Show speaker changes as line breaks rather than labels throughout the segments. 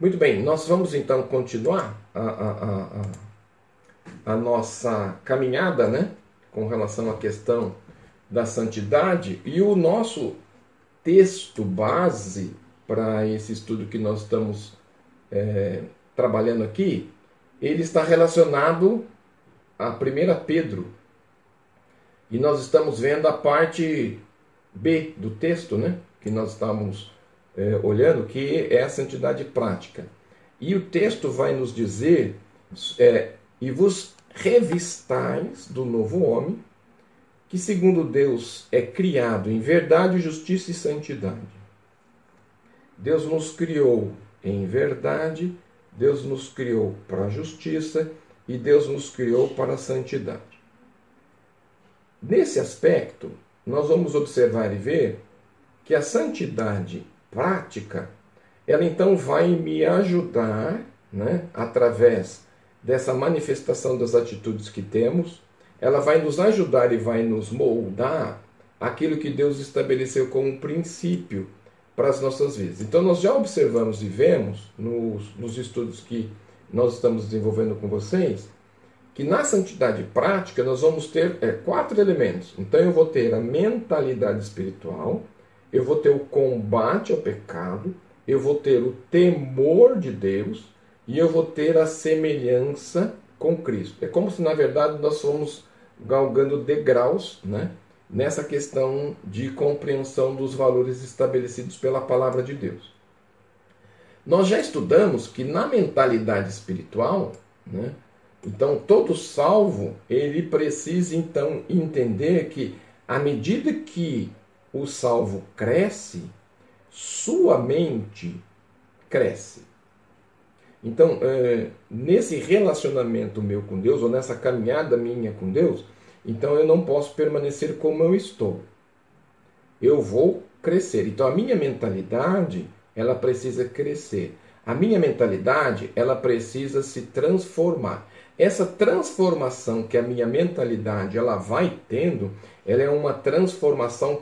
Muito bem, nós vamos então continuar a, a, a, a, nossa caminhada né, com relação à questão da santidade e o nosso texto base para esse estudo que nós estamos é, trabalhando aqui, ele está relacionado a 1 Pedro. E nós estamos vendo a parte B do texto, né, que nós estamos é, olhando, que é a santidade prática. E o texto vai nos dizer: é, e vos revistais do novo homem, que segundo Deus é criado em verdade, justiça e santidade. Deus nos criou em verdade, Deus nos criou para a justiça e Deus nos criou para a santidade. Nesse aspecto, nós vamos observar e ver que a santidade prática, ela então vai me ajudar, né, através dessa manifestação das atitudes que temos, ela vai nos ajudar e vai nos moldar aquilo que Deus estabeleceu como princípio para as nossas vidas. Então, nós já observamos e vemos nos, nos estudos que nós estamos desenvolvendo com vocês que na santidade prática nós vamos ter é, quatro elementos. Então, eu vou ter a mentalidade espiritual, eu vou ter o combate ao pecado, eu vou ter o temor de Deus e eu vou ter a semelhança com Cristo. É como se, na verdade, nós fomos galgando degraus né, nessa questão de compreensão dos valores estabelecidos pela palavra de Deus. Nós já estudamos que na mentalidade espiritual, né, então todo salvo ele precisa então entender que à medida que o salvo cresce, sua mente cresce. Então, é, nesse relacionamento meu com Deus, ou nessa caminhada minha com Deus, então eu não posso permanecer como eu estou. Eu vou crescer. Então a minha mentalidade, ela precisa crescer. A minha mentalidade, ela precisa se transformar. Essa transformação que a minha mentalidade ela vai tendo, ela é uma transformação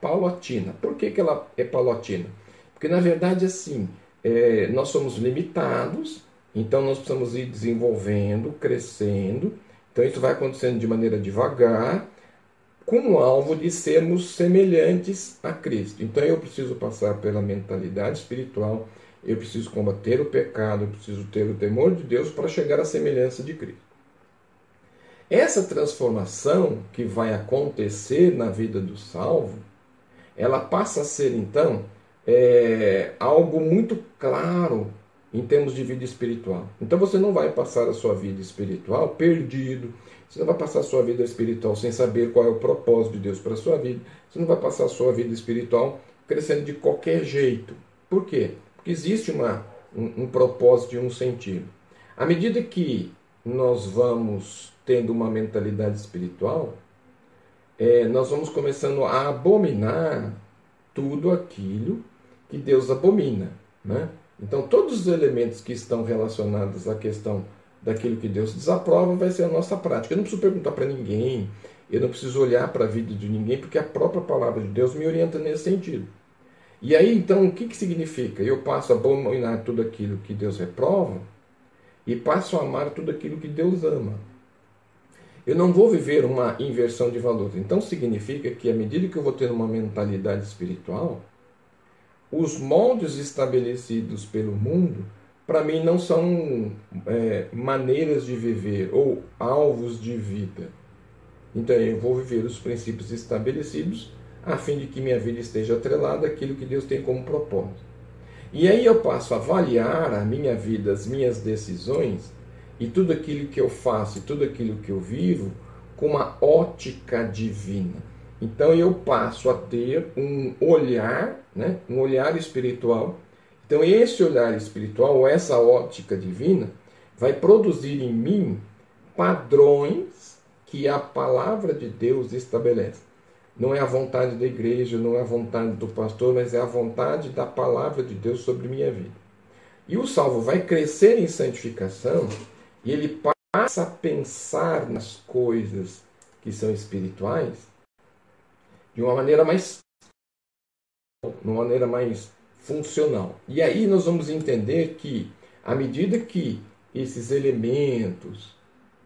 paulatina. Por que, que ela é paulatina? Porque na verdade assim, é, nós somos limitados, então nós precisamos ir desenvolvendo, crescendo. Então isso vai acontecendo de maneira devagar, com o alvo de sermos semelhantes a Cristo. Então eu preciso passar pela mentalidade espiritual eu preciso combater o pecado, eu preciso ter o temor de Deus para chegar à semelhança de Cristo. Essa transformação que vai acontecer na vida do salvo, ela passa a ser então é, algo muito claro em termos de vida espiritual. Então você não vai passar a sua vida espiritual perdido, você não vai passar a sua vida espiritual sem saber qual é o propósito de Deus para a sua vida, você não vai passar a sua vida espiritual crescendo de qualquer jeito. Por quê? Que existe uma, um, um propósito e um sentido. À medida que nós vamos tendo uma mentalidade espiritual, é, nós vamos começando a abominar tudo aquilo que Deus abomina. Né? Então, todos os elementos que estão relacionados à questão daquilo que Deus desaprova vai ser a nossa prática. Eu não preciso perguntar para ninguém, eu não preciso olhar para a vida de ninguém, porque a própria palavra de Deus me orienta nesse sentido. E aí, então, o que, que significa? Eu passo a abominar tudo aquilo que Deus reprova e passo a amar tudo aquilo que Deus ama. Eu não vou viver uma inversão de valores. Então, significa que, à medida que eu vou ter uma mentalidade espiritual, os moldes estabelecidos pelo mundo, para mim, não são é, maneiras de viver ou alvos de vida. Então, eu vou viver os princípios estabelecidos a fim de que minha vida esteja atrelada àquilo que Deus tem como propósito. E aí eu passo a avaliar a minha vida, as minhas decisões e tudo aquilo que eu faço e tudo aquilo que eu vivo com uma ótica divina. Então eu passo a ter um olhar, né, um olhar espiritual. Então esse olhar espiritual, essa ótica divina, vai produzir em mim padrões que a palavra de Deus estabelece. Não é a vontade da igreja, não é a vontade do pastor, mas é a vontade da palavra de Deus sobre minha vida. E o salvo vai crescer em santificação e ele passa a pensar nas coisas que são espirituais de uma maneira mais de uma maneira mais funcional. E aí nós vamos entender que, à medida que esses elementos,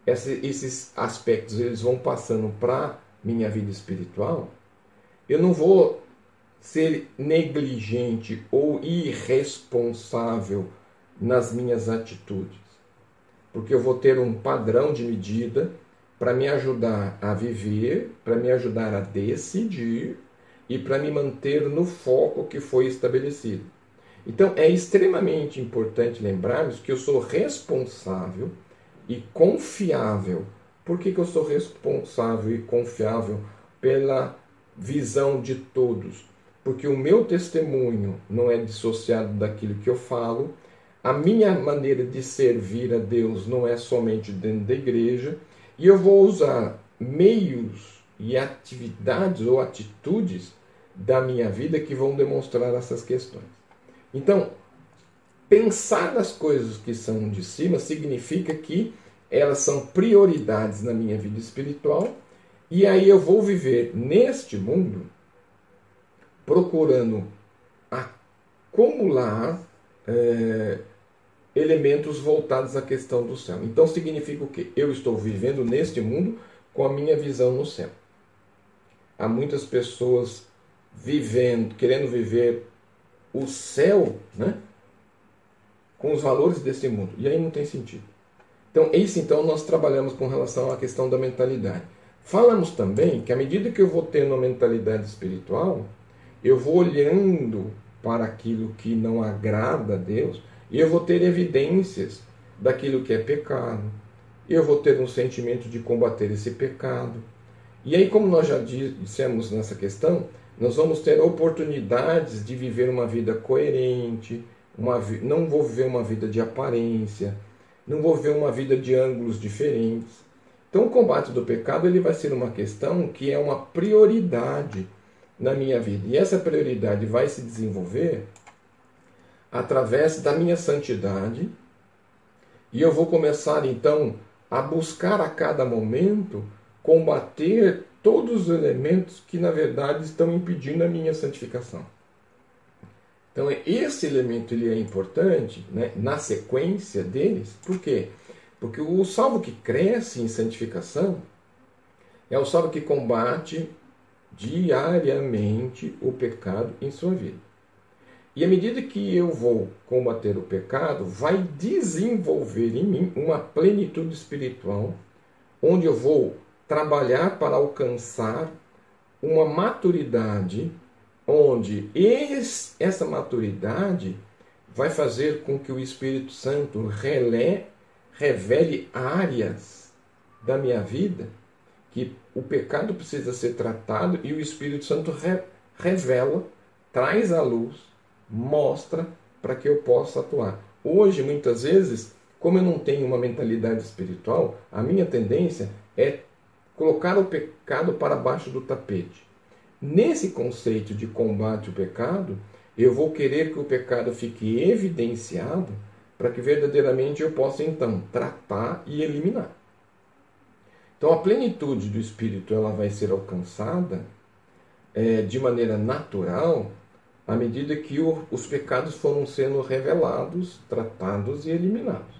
esses aspectos, eles vão passando para minha vida espiritual, eu não vou ser negligente ou irresponsável nas minhas atitudes, porque eu vou ter um padrão de medida para me ajudar a viver, para me ajudar a decidir e para me manter no foco que foi estabelecido. Então é extremamente importante lembrarmos que eu sou responsável e confiável. Por que, que eu sou responsável e confiável pela visão de todos? Porque o meu testemunho não é dissociado daquilo que eu falo, a minha maneira de servir a Deus não é somente dentro da igreja, e eu vou usar meios e atividades ou atitudes da minha vida que vão demonstrar essas questões. Então, pensar nas coisas que são de cima significa que elas são prioridades na minha vida espiritual, e aí eu vou viver neste mundo procurando acumular é, elementos voltados à questão do céu. Então significa o quê? Eu estou vivendo neste mundo com a minha visão no céu. Há muitas pessoas vivendo, querendo viver o céu, né? Com os valores desse mundo. E aí não tem sentido. Então, isso então nós trabalhamos com relação à questão da mentalidade. Falamos também que à medida que eu vou tendo uma mentalidade espiritual, eu vou olhando para aquilo que não agrada a Deus e eu vou ter evidências daquilo que é pecado. Eu vou ter um sentimento de combater esse pecado. E aí, como nós já dissemos nessa questão, nós vamos ter oportunidades de viver uma vida coerente, uma, não vou viver uma vida de aparência, não vou viver uma vida de ângulos diferentes. Então, o combate do pecado ele vai ser uma questão que é uma prioridade na minha vida. E essa prioridade vai se desenvolver através da minha santidade. E eu vou começar então a buscar a cada momento combater todos os elementos que na verdade estão impedindo a minha santificação. Então esse elemento ele é importante né, na sequência deles, por quê? Porque o salvo que cresce em santificação é o salvo que combate diariamente o pecado em sua vida. E à medida que eu vou combater o pecado, vai desenvolver em mim uma plenitude espiritual, onde eu vou trabalhar para alcançar uma maturidade onde esse, essa maturidade vai fazer com que o Espírito Santo relé, revele áreas da minha vida que o pecado precisa ser tratado e o Espírito Santo re, revela, traz à luz, mostra para que eu possa atuar. Hoje, muitas vezes, como eu não tenho uma mentalidade espiritual, a minha tendência é colocar o pecado para baixo do tapete. Nesse conceito de combate ao pecado, eu vou querer que o pecado fique evidenciado para que verdadeiramente eu possa então tratar e eliminar. Então a plenitude do Espírito ela vai ser alcançada é, de maneira natural à medida que o, os pecados foram sendo revelados, tratados e eliminados.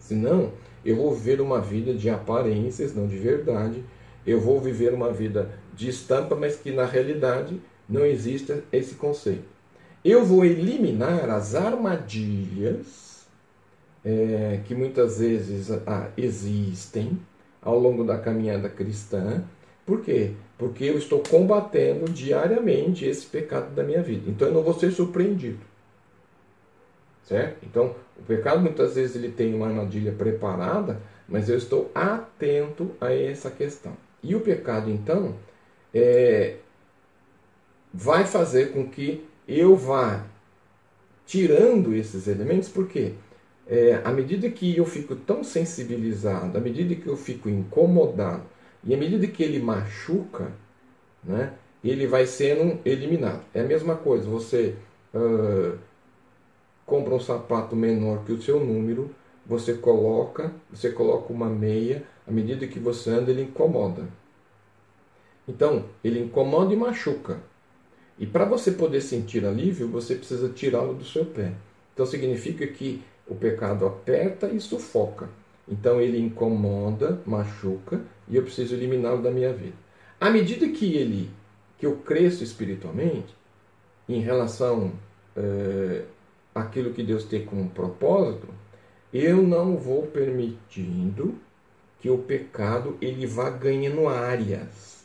Senão, eu vou viver uma vida de aparências, não de verdade. Eu vou viver uma vida de estampa, mas que na realidade não existe esse conceito. Eu vou eliminar as armadilhas é, que muitas vezes ah, existem ao longo da caminhada cristã. Por quê? Porque eu estou combatendo diariamente esse pecado da minha vida. Então eu não vou ser surpreendido. Certo? Então, o pecado muitas vezes ele tem uma armadilha preparada, mas eu estou atento a essa questão. E o pecado, então, é, vai fazer com que eu vá tirando esses elementos, porque é, à medida que eu fico tão sensibilizado, à medida que eu fico incomodado, e à medida que ele machuca, né, ele vai sendo eliminado. É a mesma coisa, você uh, compra um sapato menor que o seu número, você coloca, você coloca uma meia, à medida que você anda ele incomoda. Então, ele incomoda e machuca. E para você poder sentir alívio, você precisa tirá-lo do seu pé. Então significa que o pecado aperta e sufoca. Então ele incomoda, machuca e eu preciso eliminá-lo da minha vida. À medida que ele, que eu cresço espiritualmente, em relação é, àquilo que Deus tem como propósito, eu não vou permitindo que o pecado ele vá ganhando áreas.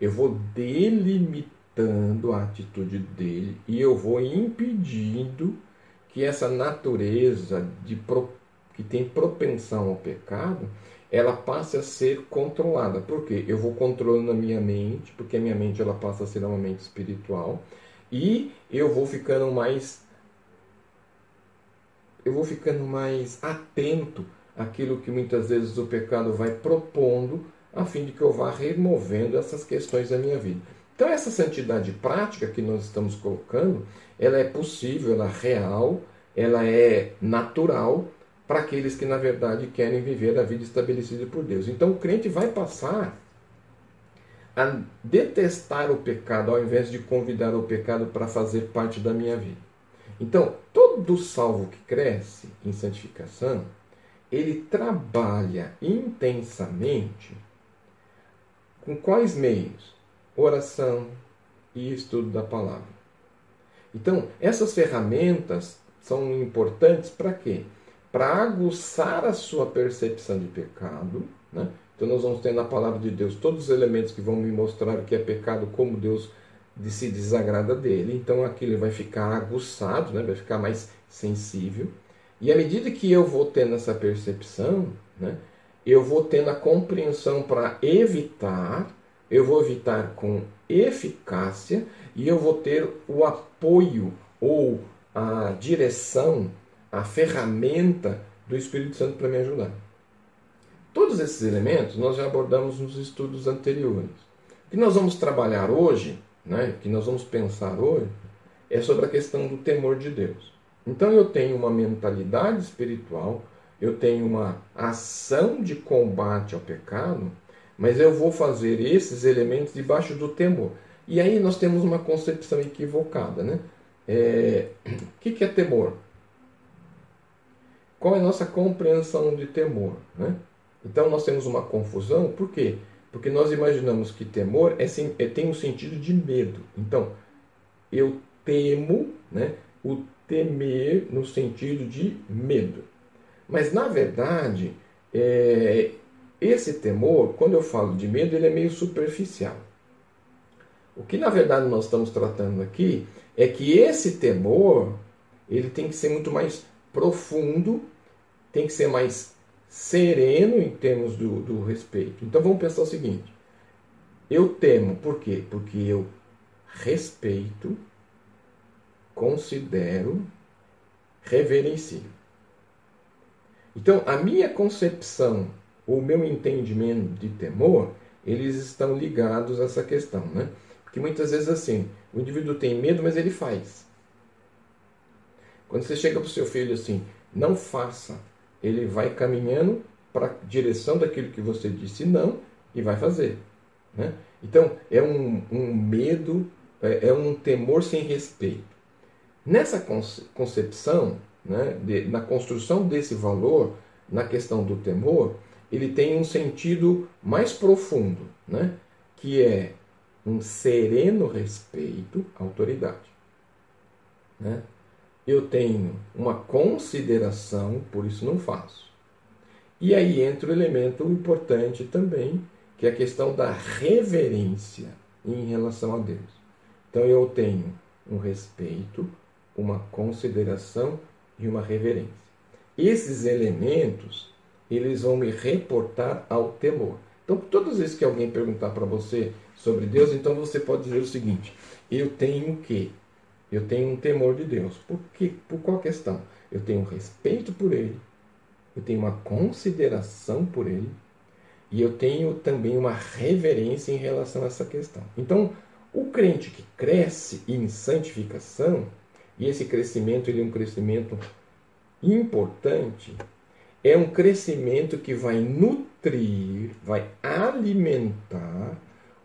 Eu vou delimitando a atitude dele e eu vou impedindo que essa natureza de que tem propensão ao pecado, ela passe a ser controlada. Por quê? Eu vou controlando a minha mente, porque a minha mente ela passa a ser uma mente espiritual, e eu vou ficando mais eu vou ficando mais atento àquilo que muitas vezes o pecado vai propondo, a fim de que eu vá removendo essas questões da minha vida. Então essa santidade prática que nós estamos colocando, ela é possível, ela é real, ela é natural para aqueles que na verdade querem viver a vida estabelecida por Deus. Então o crente vai passar a detestar o pecado ao invés de convidar o pecado para fazer parte da minha vida. Então, todo salvo que cresce em santificação, ele trabalha intensamente com quais meios? Oração e estudo da palavra. Então, essas ferramentas são importantes para quê? Para aguçar a sua percepção de pecado. Né? Então, nós vamos ter na palavra de Deus todos os elementos que vão me mostrar o que é pecado, como Deus de se desagrada dele, então aquilo vai ficar aguçado, né? vai ficar mais sensível. E à medida que eu vou tendo essa percepção, né? Eu vou tendo a compreensão para evitar, eu vou evitar com eficácia e eu vou ter o apoio ou a direção, a ferramenta do Espírito Santo para me ajudar. Todos esses elementos nós já abordamos nos estudos anteriores. O que nós vamos trabalhar hoje né, que nós vamos pensar hoje, é sobre a questão do temor de Deus. Então eu tenho uma mentalidade espiritual, eu tenho uma ação de combate ao pecado, mas eu vou fazer esses elementos debaixo do temor. E aí nós temos uma concepção equivocada. Né? É, o que é temor? Qual é a nossa compreensão de temor? Né? Então nós temos uma confusão, por quê? Porque nós imaginamos que temor é, é, tem um sentido de medo. Então, eu temo, né? o temer no sentido de medo. Mas, na verdade, é, esse temor, quando eu falo de medo, ele é meio superficial. O que, na verdade, nós estamos tratando aqui é que esse temor ele tem que ser muito mais profundo, tem que ser mais sereno em termos do, do respeito. Então vamos pensar o seguinte: eu temo, por quê? Porque eu respeito, considero, reverencio. Então, a minha concepção, o meu entendimento de temor, eles estão ligados a essa questão, né? Porque muitas vezes assim, o indivíduo tem medo, mas ele faz. Quando você chega para o seu filho assim, não faça, ele vai caminhando para a direção daquilo que você disse não e vai fazer. Né? Então, é um, um medo, é, é, um temor sem respeito. Nessa concepção, né, de, na construção desse valor, na questão do temor, ele tem um sentido mais profundo, né, que é um sereno respeito à autoridade. Né? eu tenho uma consideração, por isso não faço. E aí entra o elemento importante também, que é a questão da reverência em relação a Deus. Então eu tenho um respeito, uma consideração e uma reverência. Esses elementos, eles vão me reportar ao temor. Então, todas as vezes que alguém perguntar para você sobre Deus, então você pode dizer o seguinte: eu tenho o quê? Eu tenho um temor de Deus. Por, quê? por qual questão? Eu tenho um respeito por Ele, eu tenho uma consideração por Ele e eu tenho também uma reverência em relação a essa questão. Então, o crente que cresce em santificação, e esse crescimento ele é um crescimento importante, é um crescimento que vai nutrir, vai alimentar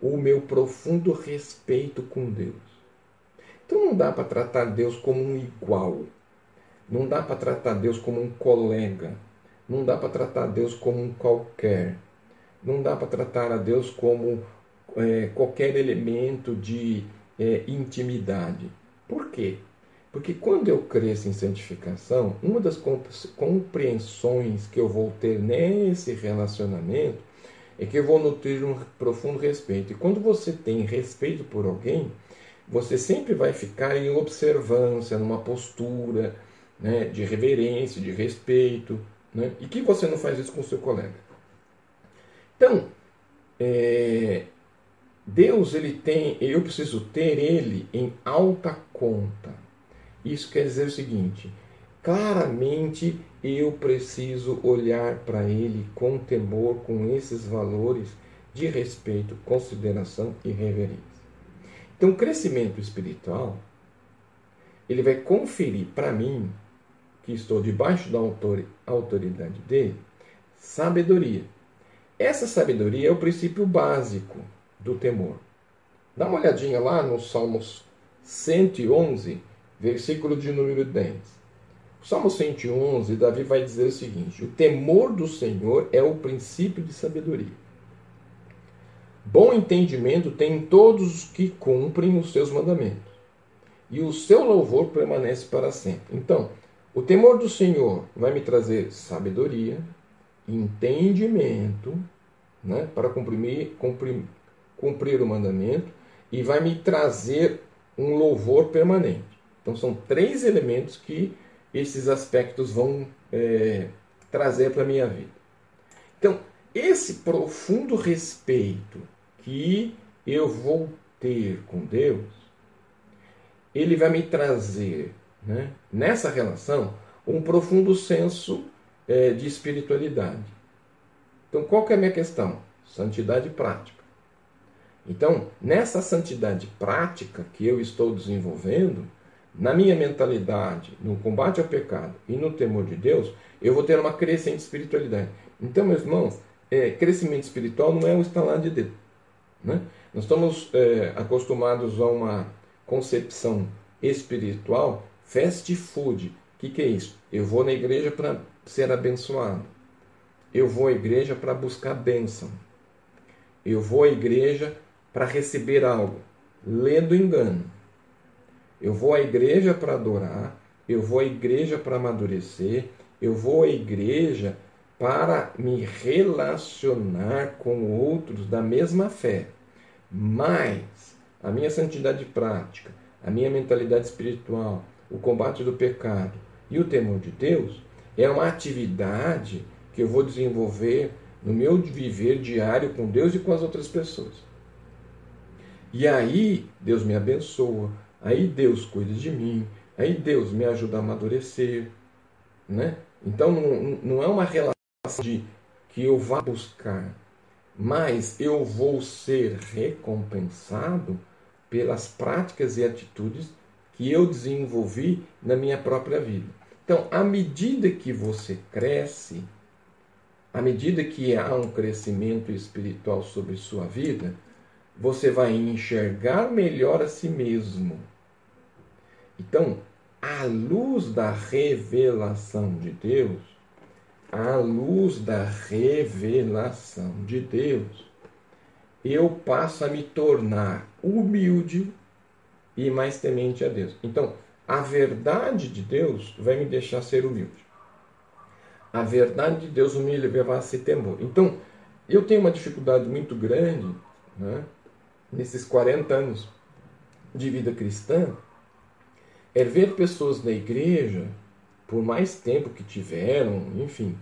o meu profundo respeito com Deus. Então não dá para tratar Deus como um igual. Não dá para tratar Deus como um colega. Não dá para tratar Deus como um qualquer. Não dá para tratar a Deus como é, qualquer elemento de é, intimidade. Por quê? Porque quando eu cresço em santificação, uma das compreensões que eu vou ter nesse relacionamento é que eu vou nutrir um profundo respeito. E quando você tem respeito por alguém, você sempre vai ficar em observância, numa postura né, de reverência, de respeito. Né? E que você não faz isso com o seu colega. Então, é, Deus ele tem, eu preciso ter ele em alta conta. Isso quer dizer o seguinte: claramente eu preciso olhar para ele com temor, com esses valores de respeito, consideração e reverência. Então, o crescimento espiritual ele vai conferir para mim, que estou debaixo da autoridade dele, sabedoria. Essa sabedoria é o princípio básico do temor. Dá uma olhadinha lá no Salmos 111, versículo de número 10. O Salmo 111, Davi vai dizer o seguinte: O temor do Senhor é o princípio de sabedoria. Bom entendimento tem todos os que cumprem os seus mandamentos, e o seu louvor permanece para sempre. Então, o temor do Senhor vai me trazer sabedoria, entendimento, né, para cumprir, cumprir, cumprir o mandamento, e vai me trazer um louvor permanente. Então, são três elementos que esses aspectos vão é, trazer para a minha vida. Então, esse profundo respeito que eu vou ter com Deus, ele vai me trazer, né, nessa relação, um profundo senso é, de espiritualidade. Então, qual que é a minha questão? Santidade prática. Então, nessa santidade prática que eu estou desenvolvendo, na minha mentalidade, no combate ao pecado e no temor de Deus, eu vou ter uma crescente espiritualidade. Então, meus irmãos, é, crescimento espiritual não é um estalar de dedo. Né? Nós estamos é, acostumados a uma concepção espiritual fast food. O que, que é isso? Eu vou na igreja para ser abençoado. Eu vou à igreja para buscar bênção. Eu vou à igreja para receber algo. Lê do engano. Eu vou à igreja para adorar, eu vou à igreja para amadurecer, eu vou à igreja para me relacionar com outros da mesma fé. Mas a minha santidade prática, a minha mentalidade espiritual, o combate do pecado e o temor de Deus é uma atividade que eu vou desenvolver no meu viver diário com Deus e com as outras pessoas. E aí Deus me abençoa, Aí Deus cuida de mim, aí Deus me ajuda a amadurecer, né? Então não, não é uma relação de que eu vá buscar, mas eu vou ser recompensado pelas práticas e atitudes que eu desenvolvi na minha própria vida. Então, à medida que você cresce, à medida que há um crescimento espiritual sobre sua vida, você vai enxergar melhor a si mesmo então, à luz da revelação de Deus, à luz da revelação de Deus, eu passo a me tornar humilde e mais temente a Deus. Então, a verdade de Deus vai me deixar ser humilde. A verdade de Deus me levar a ser temor. Então, eu tenho uma dificuldade muito grande né, nesses 40 anos de vida cristã é ver pessoas na igreja, por mais tempo que tiveram, enfim,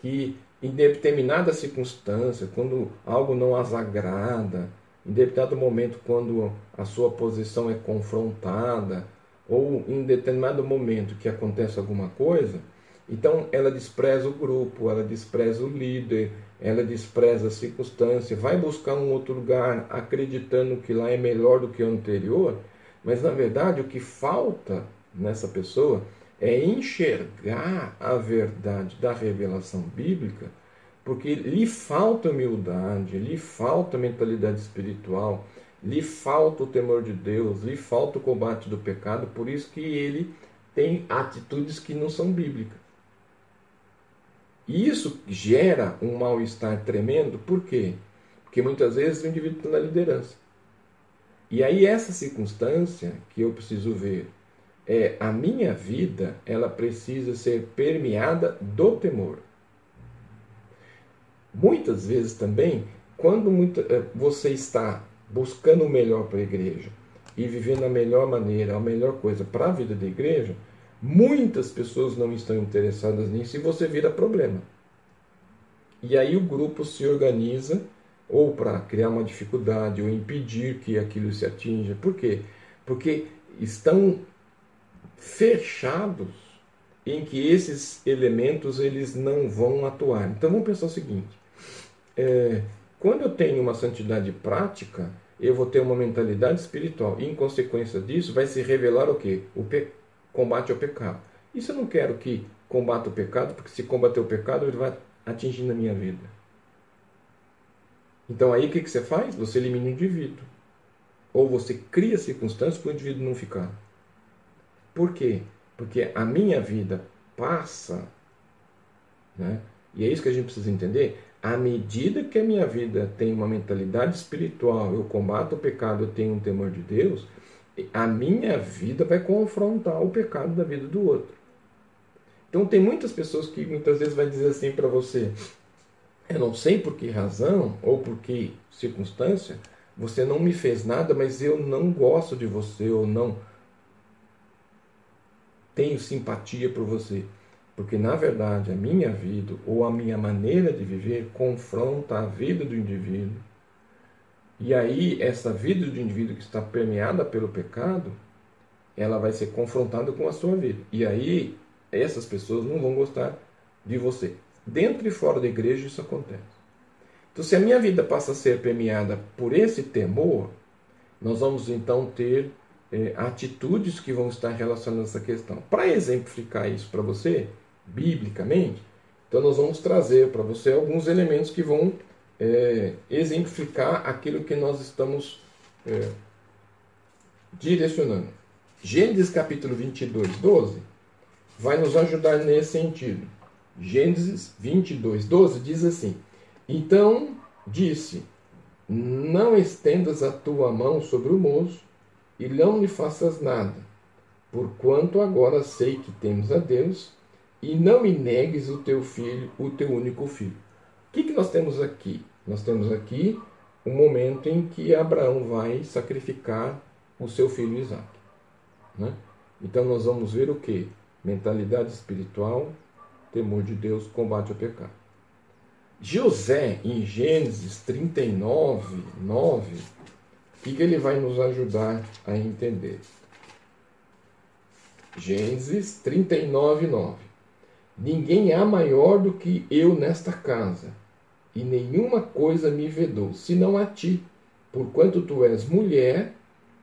que em determinada circunstância, quando algo não as agrada, em determinado momento, quando a sua posição é confrontada, ou em determinado momento que acontece alguma coisa, então ela despreza o grupo, ela despreza o líder, ela despreza a circunstância, vai buscar um outro lugar acreditando que lá é melhor do que o anterior mas na verdade o que falta nessa pessoa é enxergar a verdade da revelação bíblica porque lhe falta humildade, lhe falta mentalidade espiritual, lhe falta o temor de Deus, lhe falta o combate do pecado, por isso que ele tem atitudes que não são bíblicas. E isso gera um mal-estar tremendo, por quê? Porque muitas vezes o indivíduo está na liderança. E aí essa circunstância que eu preciso ver é a minha vida, ela precisa ser permeada do temor. Muitas vezes também, quando eh, você está buscando o melhor para a igreja e vivendo a melhor maneira, a melhor coisa para a vida da igreja, muitas pessoas não estão interessadas nisso e você vira problema. E aí o grupo se organiza ou para criar uma dificuldade ou impedir que aquilo se atinja. Por quê? Porque estão fechados em que esses elementos eles não vão atuar. Então vamos pensar o seguinte: é, quando eu tenho uma santidade prática, eu vou ter uma mentalidade espiritual. E, em consequência disso, vai se revelar o quê? O pe... combate ao pecado. Isso eu não quero que combata o pecado, porque se combater o pecado, ele vai atingindo a minha vida. Então aí o que, que você faz? Você elimina o indivíduo. Ou você cria circunstâncias para o indivíduo não ficar. Por quê? Porque a minha vida passa, né? e é isso que a gente precisa entender, à medida que a minha vida tem uma mentalidade espiritual, eu combato o pecado, eu tenho um temor de Deus, a minha vida vai confrontar o pecado da vida do outro. Então tem muitas pessoas que muitas vezes vai dizer assim para você, eu não sei por que razão ou por que circunstância, você não me fez nada, mas eu não gosto de você ou não tenho simpatia por você. Porque, na verdade, a minha vida ou a minha maneira de viver confronta a vida do indivíduo. E aí, essa vida do indivíduo que está permeada pelo pecado, ela vai ser confrontada com a sua vida. E aí, essas pessoas não vão gostar de você. Dentro e fora da igreja isso acontece. Então, se a minha vida passa a ser permeada por esse temor, nós vamos então ter é, atitudes que vão estar relacionadas a essa questão. Para exemplificar isso para você, biblicamente, então nós vamos trazer para você alguns elementos que vão é, exemplificar aquilo que nós estamos é, direcionando. Gênesis capítulo 22, 12 vai nos ajudar nesse sentido. Gênesis 22, 12 diz assim: Então disse: Não estendas a tua mão sobre o moço e não lhe faças nada, porquanto agora sei que temos a Deus, e não me negues o teu filho, o teu único filho. O que, que nós temos aqui? Nós temos aqui o um momento em que Abraão vai sacrificar o seu filho Isaac. Né? Então nós vamos ver o que? Mentalidade espiritual, temor de Deus, combate ao pecado. José, em Gênesis 39, 9, o que ele vai nos ajudar a entender? Gênesis 39, 9. Ninguém há maior do que eu nesta casa, e nenhuma coisa me vedou, senão a ti, porquanto tu és mulher,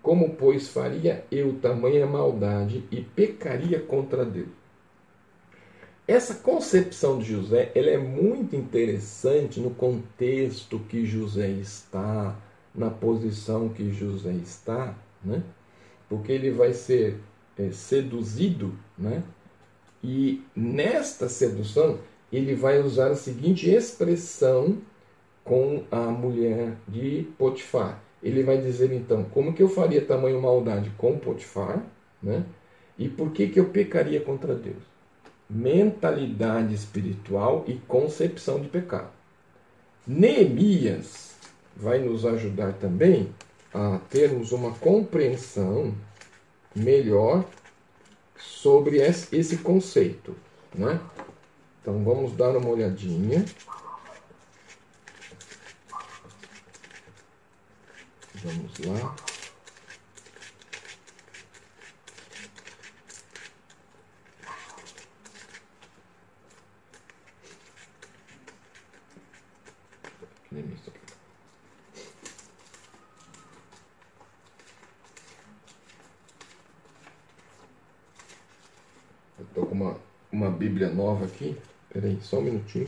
como pois faria eu tamanha maldade e pecaria contra Deus? Essa concepção de José ela é muito interessante no contexto que José está, na posição que José está, né? porque ele vai ser é, seduzido, né? e nesta sedução ele vai usar a seguinte expressão com a mulher de Potifar. Ele vai dizer então, como que eu faria tamanho maldade com Potifar, né? e por que, que eu pecaria contra Deus? Mentalidade espiritual e concepção de pecado. Neemias vai nos ajudar também a termos uma compreensão melhor sobre esse conceito. Né? Então vamos dar uma olhadinha. Vamos lá. Bíblia nova aqui. Espera aí, só um minutinho.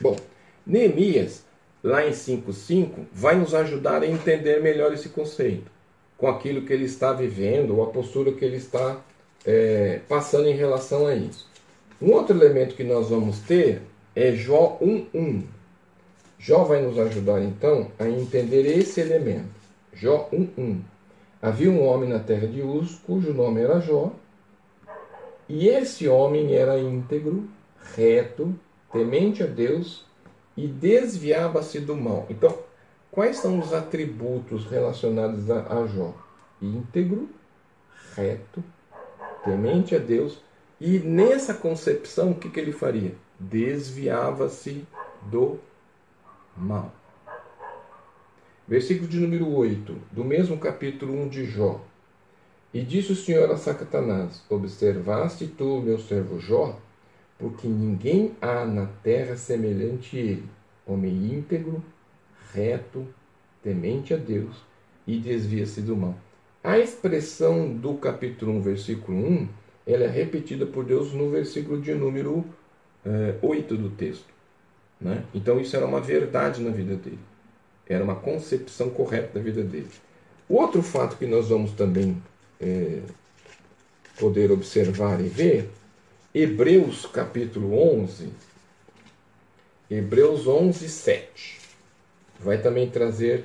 Bom, Neemias, lá em 5.5, vai nos ajudar a entender melhor esse conceito, com aquilo que ele está vivendo, ou a postura que ele está é, passando em relação a isso. Um outro elemento que nós vamos ter é Jó 1.1. Jó vai nos ajudar então a entender esse elemento. Jó 1.1. Havia um homem na terra de Uz, cujo nome era Jó, e esse homem era íntegro, reto, temente a Deus e desviava-se do mal. Então, quais são os atributos relacionados a, a Jó? Íntegro, reto, temente a Deus e nessa concepção, o que, que ele faria? Desviava-se do mal. Versículo de número 8, do mesmo capítulo 1 de Jó. E disse o Senhor a Satanás: Observaste tu, meu servo Jó, porque ninguém há na terra semelhante a ele, homem íntegro, reto, temente a Deus e desvia-se do mal. A expressão do capítulo 1, versículo 1, ela é repetida por Deus no versículo de número eh, 8 do texto. Né? Então isso era uma verdade na vida dele. Era uma concepção correta da vida dele. Outro fato que nós vamos também é, poder observar e ver, Hebreus capítulo 11, Hebreus 11, 7, vai também trazer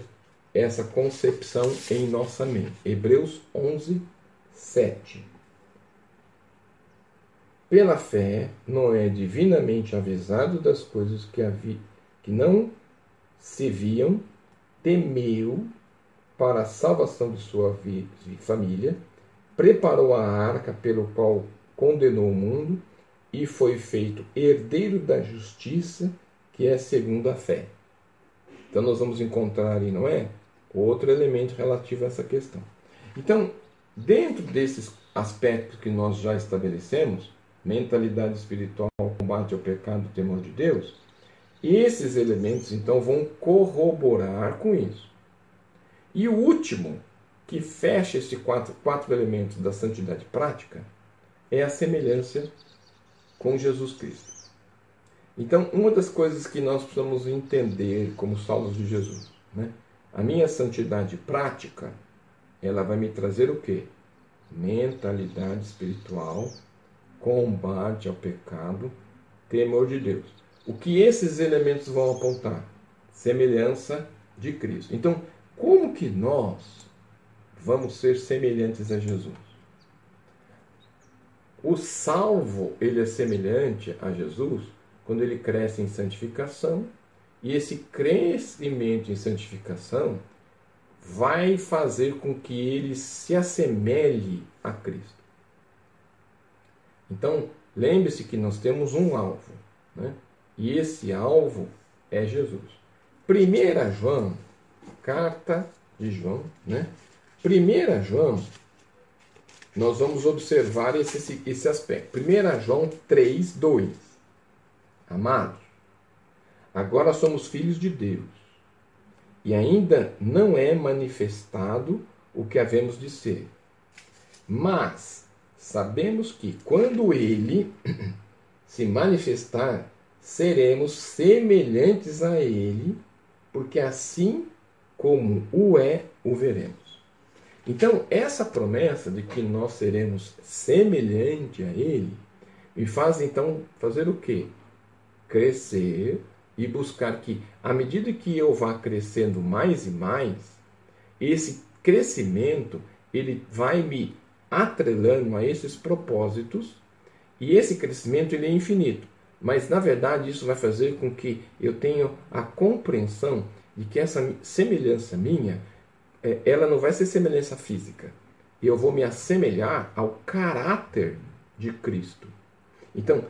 essa concepção em nossa mente. Hebreus 11, 7. Pela fé, Noé, divinamente avisado das coisas que, havia, que não se viam, temeu para a salvação de sua família, preparou a arca pelo qual condenou o mundo e foi feito herdeiro da justiça, que é segundo a fé. Então nós vamos encontrar aí, não é? Outro elemento relativo a essa questão. Então, dentro desses aspectos que nós já estabelecemos, mentalidade espiritual, combate ao pecado, temor de Deus, esses elementos então vão corroborar com isso. E o último, que fecha esses quatro, quatro elementos da santidade prática, é a semelhança com Jesus Cristo. Então, uma das coisas que nós precisamos entender como salvos de Jesus, né? a minha santidade prática, ela vai me trazer o quê? Mentalidade espiritual, combate ao pecado, temor de Deus. O que esses elementos vão apontar? Semelhança de Cristo. Então, como que nós vamos ser semelhantes a Jesus? O salvo, ele é semelhante a Jesus quando ele cresce em santificação, e esse crescimento em santificação vai fazer com que ele se assemelhe a Cristo. Então, lembre-se que nós temos um alvo, né? e esse alvo é Jesus. Primeira João, carta de João, né? Primeira João, nós vamos observar esse, esse aspecto. Primeira João 3, 2. Amados, agora somos filhos de Deus, e ainda não é manifestado o que havemos de ser. Mas sabemos que quando ele se manifestar, seremos semelhantes a ele, porque assim como o é, o veremos. Então, essa promessa de que nós seremos semelhante a ele, me faz então fazer o quê? Crescer e buscar que, à medida que eu vá crescendo mais e mais, esse crescimento ele vai me atrelando a esses propósitos e esse crescimento ele é infinito. Mas na verdade isso vai fazer com que eu tenha a compreensão de que essa semelhança minha, é, ela não vai ser semelhança física. Eu vou me assemelhar ao caráter de Cristo. Então,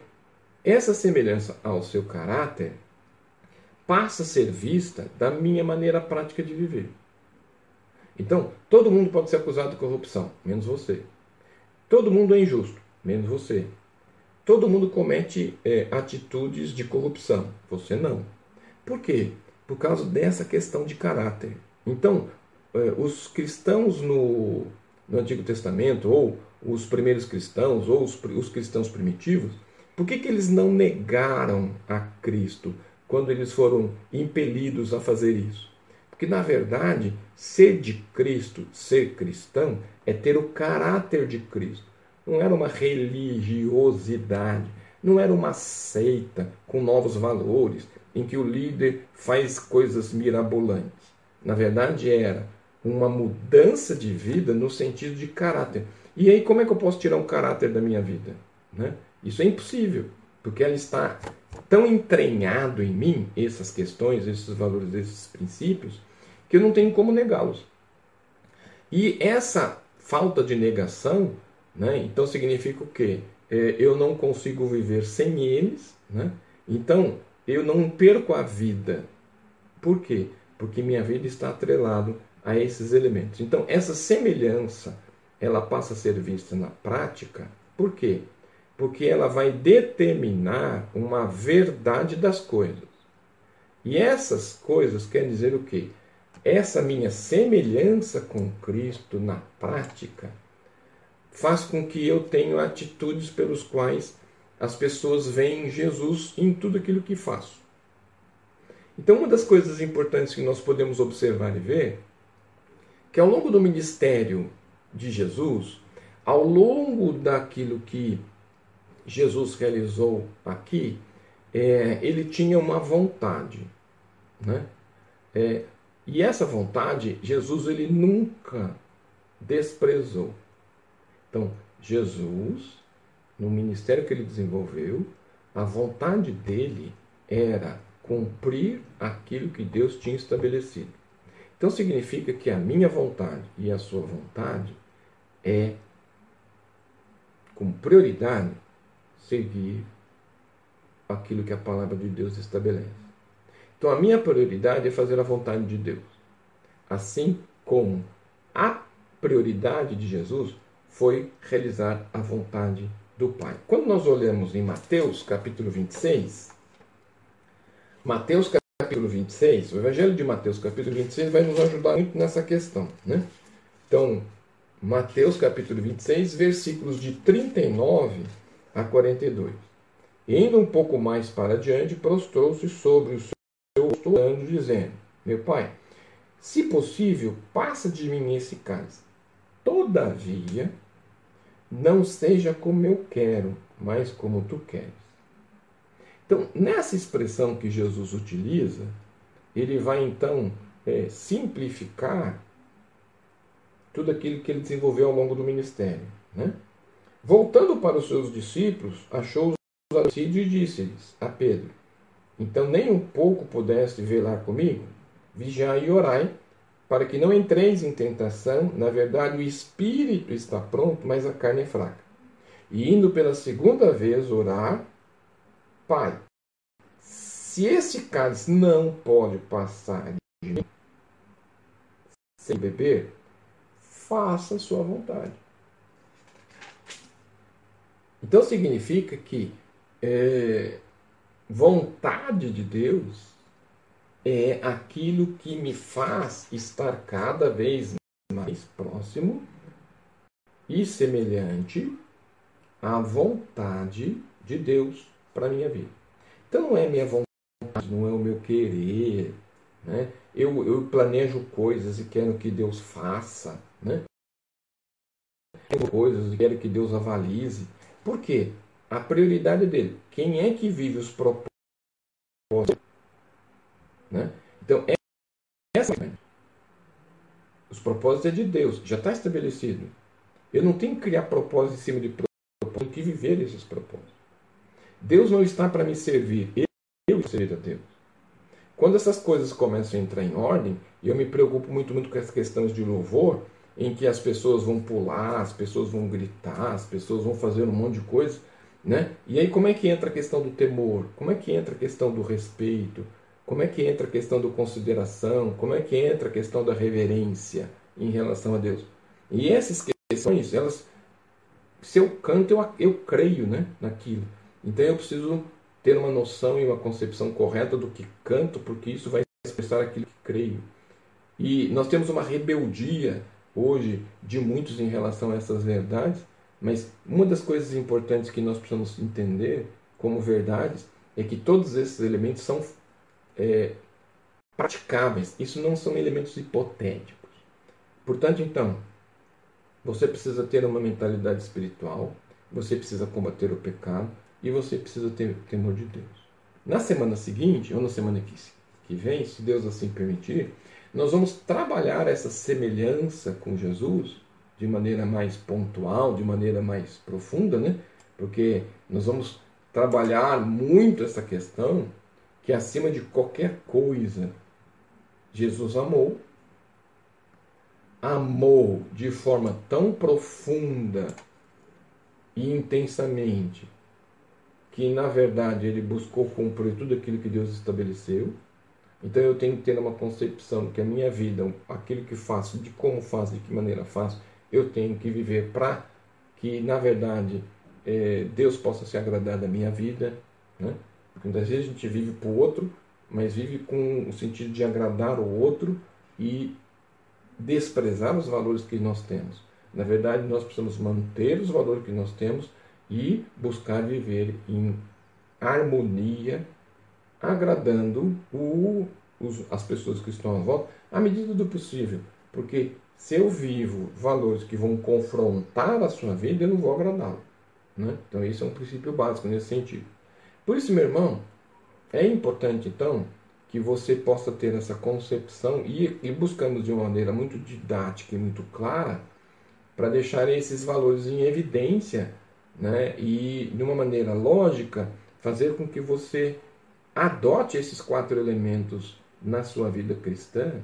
essa semelhança ao seu caráter passa a ser vista da minha maneira prática de viver. Então, todo mundo pode ser acusado de corrupção, menos você. Todo mundo é injusto, menos você. Todo mundo comete é, atitudes de corrupção, você não. Por quê? Por causa dessa questão de caráter. Então, é, os cristãos no, no Antigo Testamento, ou os primeiros cristãos, ou os, os cristãos primitivos, por que, que eles não negaram a Cristo? quando eles foram impelidos a fazer isso. Porque, na verdade, ser de Cristo, ser cristão, é ter o caráter de Cristo. Não era uma religiosidade, não era uma seita com novos valores, em que o líder faz coisas mirabolantes. Na verdade, era uma mudança de vida no sentido de caráter. E aí, como é que eu posso tirar um caráter da minha vida? Né? Isso é impossível, porque ela está tão entranhado em mim, essas questões, esses valores, esses princípios, que eu não tenho como negá-los. E essa falta de negação, né, então significa o quê? É, eu não consigo viver sem eles, né? então eu não perco a vida. Por quê? Porque minha vida está atrelado a esses elementos. Então, essa semelhança, ela passa a ser vista na prática. Por quê? Porque ela vai determinar uma verdade das coisas. E essas coisas querem dizer o quê? Essa minha semelhança com Cristo na prática faz com que eu tenha atitudes pelos quais as pessoas veem Jesus em tudo aquilo que faço. Então, uma das coisas importantes que nós podemos observar e ver que ao longo do ministério de Jesus, ao longo daquilo que Jesus realizou aqui, é, ele tinha uma vontade, né? É, e essa vontade, Jesus ele nunca desprezou. Então, Jesus, no ministério que ele desenvolveu, a vontade dele era cumprir aquilo que Deus tinha estabelecido. Então significa que a minha vontade e a sua vontade é, com prioridade, seguir aquilo que a palavra de Deus estabelece. Então a minha prioridade é fazer a vontade de Deus. Assim como a prioridade de Jesus foi realizar a vontade do Pai. Quando nós olhamos em Mateus capítulo 26, Mateus capítulo 26, o Evangelho de Mateus, capítulo 26, vai nos ajudar muito nessa questão. Né? Então, Mateus, capítulo 26, versículos de 39 a 42. E indo um pouco mais para diante, prostrou-se sobre o seu rosto, dizendo: Meu pai, se possível, passa de mim esse cálice. Todavia, não seja como eu quero, mas como tu queres. Então, nessa expressão que Jesus utiliza, ele vai então é, simplificar tudo aquilo que ele desenvolveu ao longo do ministério. Né? Voltando para os seus discípulos, achou-os adormecidos e disse-lhes a Pedro: Então nem um pouco pudeste velar comigo? Vigiai e orai, para que não entreis em tentação. Na verdade, o espírito está pronto, mas a carne é fraca. E indo pela segunda vez orar, Pai, se esse cálice não pode passar de mim sem beber, faça a sua vontade. Então significa que é, vontade de Deus é aquilo que me faz estar cada vez mais próximo e semelhante à vontade de Deus para a minha vida. Então não é minha vontade, não é o meu querer. Né? Eu, eu planejo coisas e quero que Deus faça. Né? Coisas e quero que Deus avalize. Por quê? A prioridade dele. Quem é que vive os propósitos? Né? Então, é essa. Os propósitos é de Deus, já está estabelecido. Eu não tenho que criar propósitos em cima de propósitos, tenho que viver esses propósitos. Deus não está para me servir, eu servir a Deus. Quando essas coisas começam a entrar em ordem, eu me preocupo muito, muito com as questões de louvor, em que as pessoas vão pular, as pessoas vão gritar, as pessoas vão fazer um monte de coisa, né? E aí como é que entra a questão do temor? Como é que entra a questão do respeito? Como é que entra a questão da consideração? Como é que entra a questão da reverência em relação a Deus? E essas questões, elas, se eu canto, eu, eu creio né, naquilo. Então eu preciso ter uma noção e uma concepção correta do que canto, porque isso vai expressar aquilo que creio. E nós temos uma rebeldia hoje de muitos em relação a essas verdades, mas uma das coisas importantes que nós precisamos entender como verdades é que todos esses elementos são é, praticáveis. Isso não são elementos hipotéticos. Portanto, então, você precisa ter uma mentalidade espiritual, você precisa combater o pecado e você precisa ter temor de Deus. Na semana seguinte, ou na semana que, que vem, se Deus assim permitir, nós vamos trabalhar essa semelhança com Jesus de maneira mais pontual, de maneira mais profunda, né? Porque nós vamos trabalhar muito essa questão que acima de qualquer coisa Jesus amou, amou de forma tão profunda e intensamente que na verdade ele buscou cumprir tudo aquilo que Deus estabeleceu. Então eu tenho que ter uma concepção que a minha vida, aquilo que faço, de como faço, de que maneira faço, eu tenho que viver para que na verdade é, Deus possa se agradar da minha vida. Né? Porque muitas vezes a gente vive para o outro, mas vive com o sentido de agradar o outro e desprezar os valores que nós temos. Na verdade, nós precisamos manter os valores que nós temos e buscar viver em harmonia, agradando o, os, as pessoas que estão à volta, à medida do possível. Porque se eu vivo valores que vão confrontar a sua vida, eu não vou agradá-lo. Né? Então, isso é um princípio básico nesse sentido. Por isso, meu irmão, é importante então que você possa ter essa concepção e, e buscamos de uma maneira muito didática e muito clara para deixar esses valores em evidência né? e, de uma maneira lógica, fazer com que você adote esses quatro elementos na sua vida cristã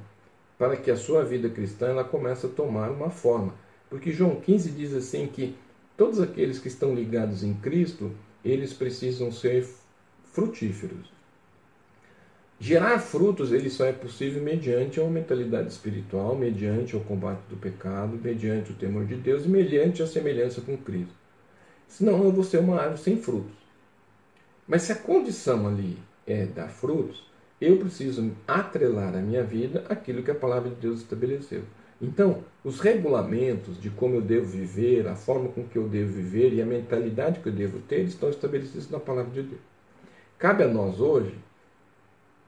para que a sua vida cristã ela comece a tomar uma forma. Porque João 15 diz assim que todos aqueles que estão ligados em Cristo, eles precisam ser frutíferos. Gerar frutos ele só é possível mediante uma mentalidade espiritual, mediante o combate do pecado, mediante o temor de Deus e mediante a semelhança com Cristo. Senão eu vou ser uma árvore sem frutos. Mas se a condição ali é dar frutos, eu preciso atrelar a minha vida àquilo que a palavra de Deus estabeleceu. Então, os regulamentos de como eu devo viver, a forma com que eu devo viver e a mentalidade que eu devo ter estão estabelecidos na palavra de Deus. Cabe a nós hoje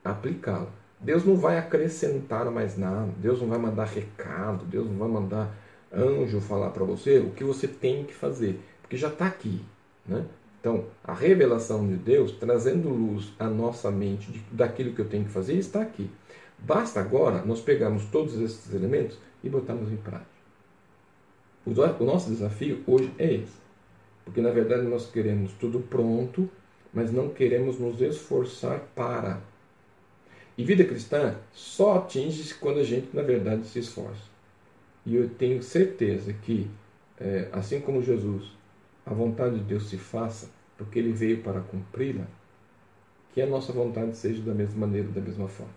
aplicá-la. Deus não vai acrescentar mais nada, Deus não vai mandar recado, Deus não vai mandar anjo falar para você o que você tem que fazer, porque já está aqui. Né? Então, a revelação de Deus trazendo luz à nossa mente de, daquilo que eu tenho que fazer está aqui. Basta agora nós pegarmos todos esses elementos e botarmos em prática. O, o nosso desafio hoje é esse. Porque na verdade nós queremos tudo pronto, mas não queremos nos esforçar para. E vida cristã só atinge-se quando a gente, na verdade, se esforça. E eu tenho certeza que, é, assim como Jesus, a vontade de Deus se faça, porque Ele veio para cumpri-la, que a nossa vontade seja da mesma maneira, da mesma forma.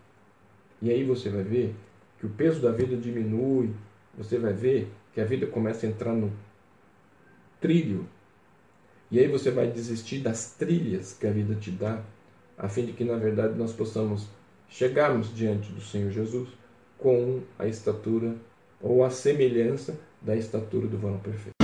E aí você vai ver que o peso da vida diminui, você vai ver que a vida começa a entrar no trilho. E aí você vai desistir das trilhas que a vida te dá, a fim de que, na verdade, nós possamos chegarmos diante do Senhor Jesus com a estatura ou a semelhança da estatura do varão perfeito.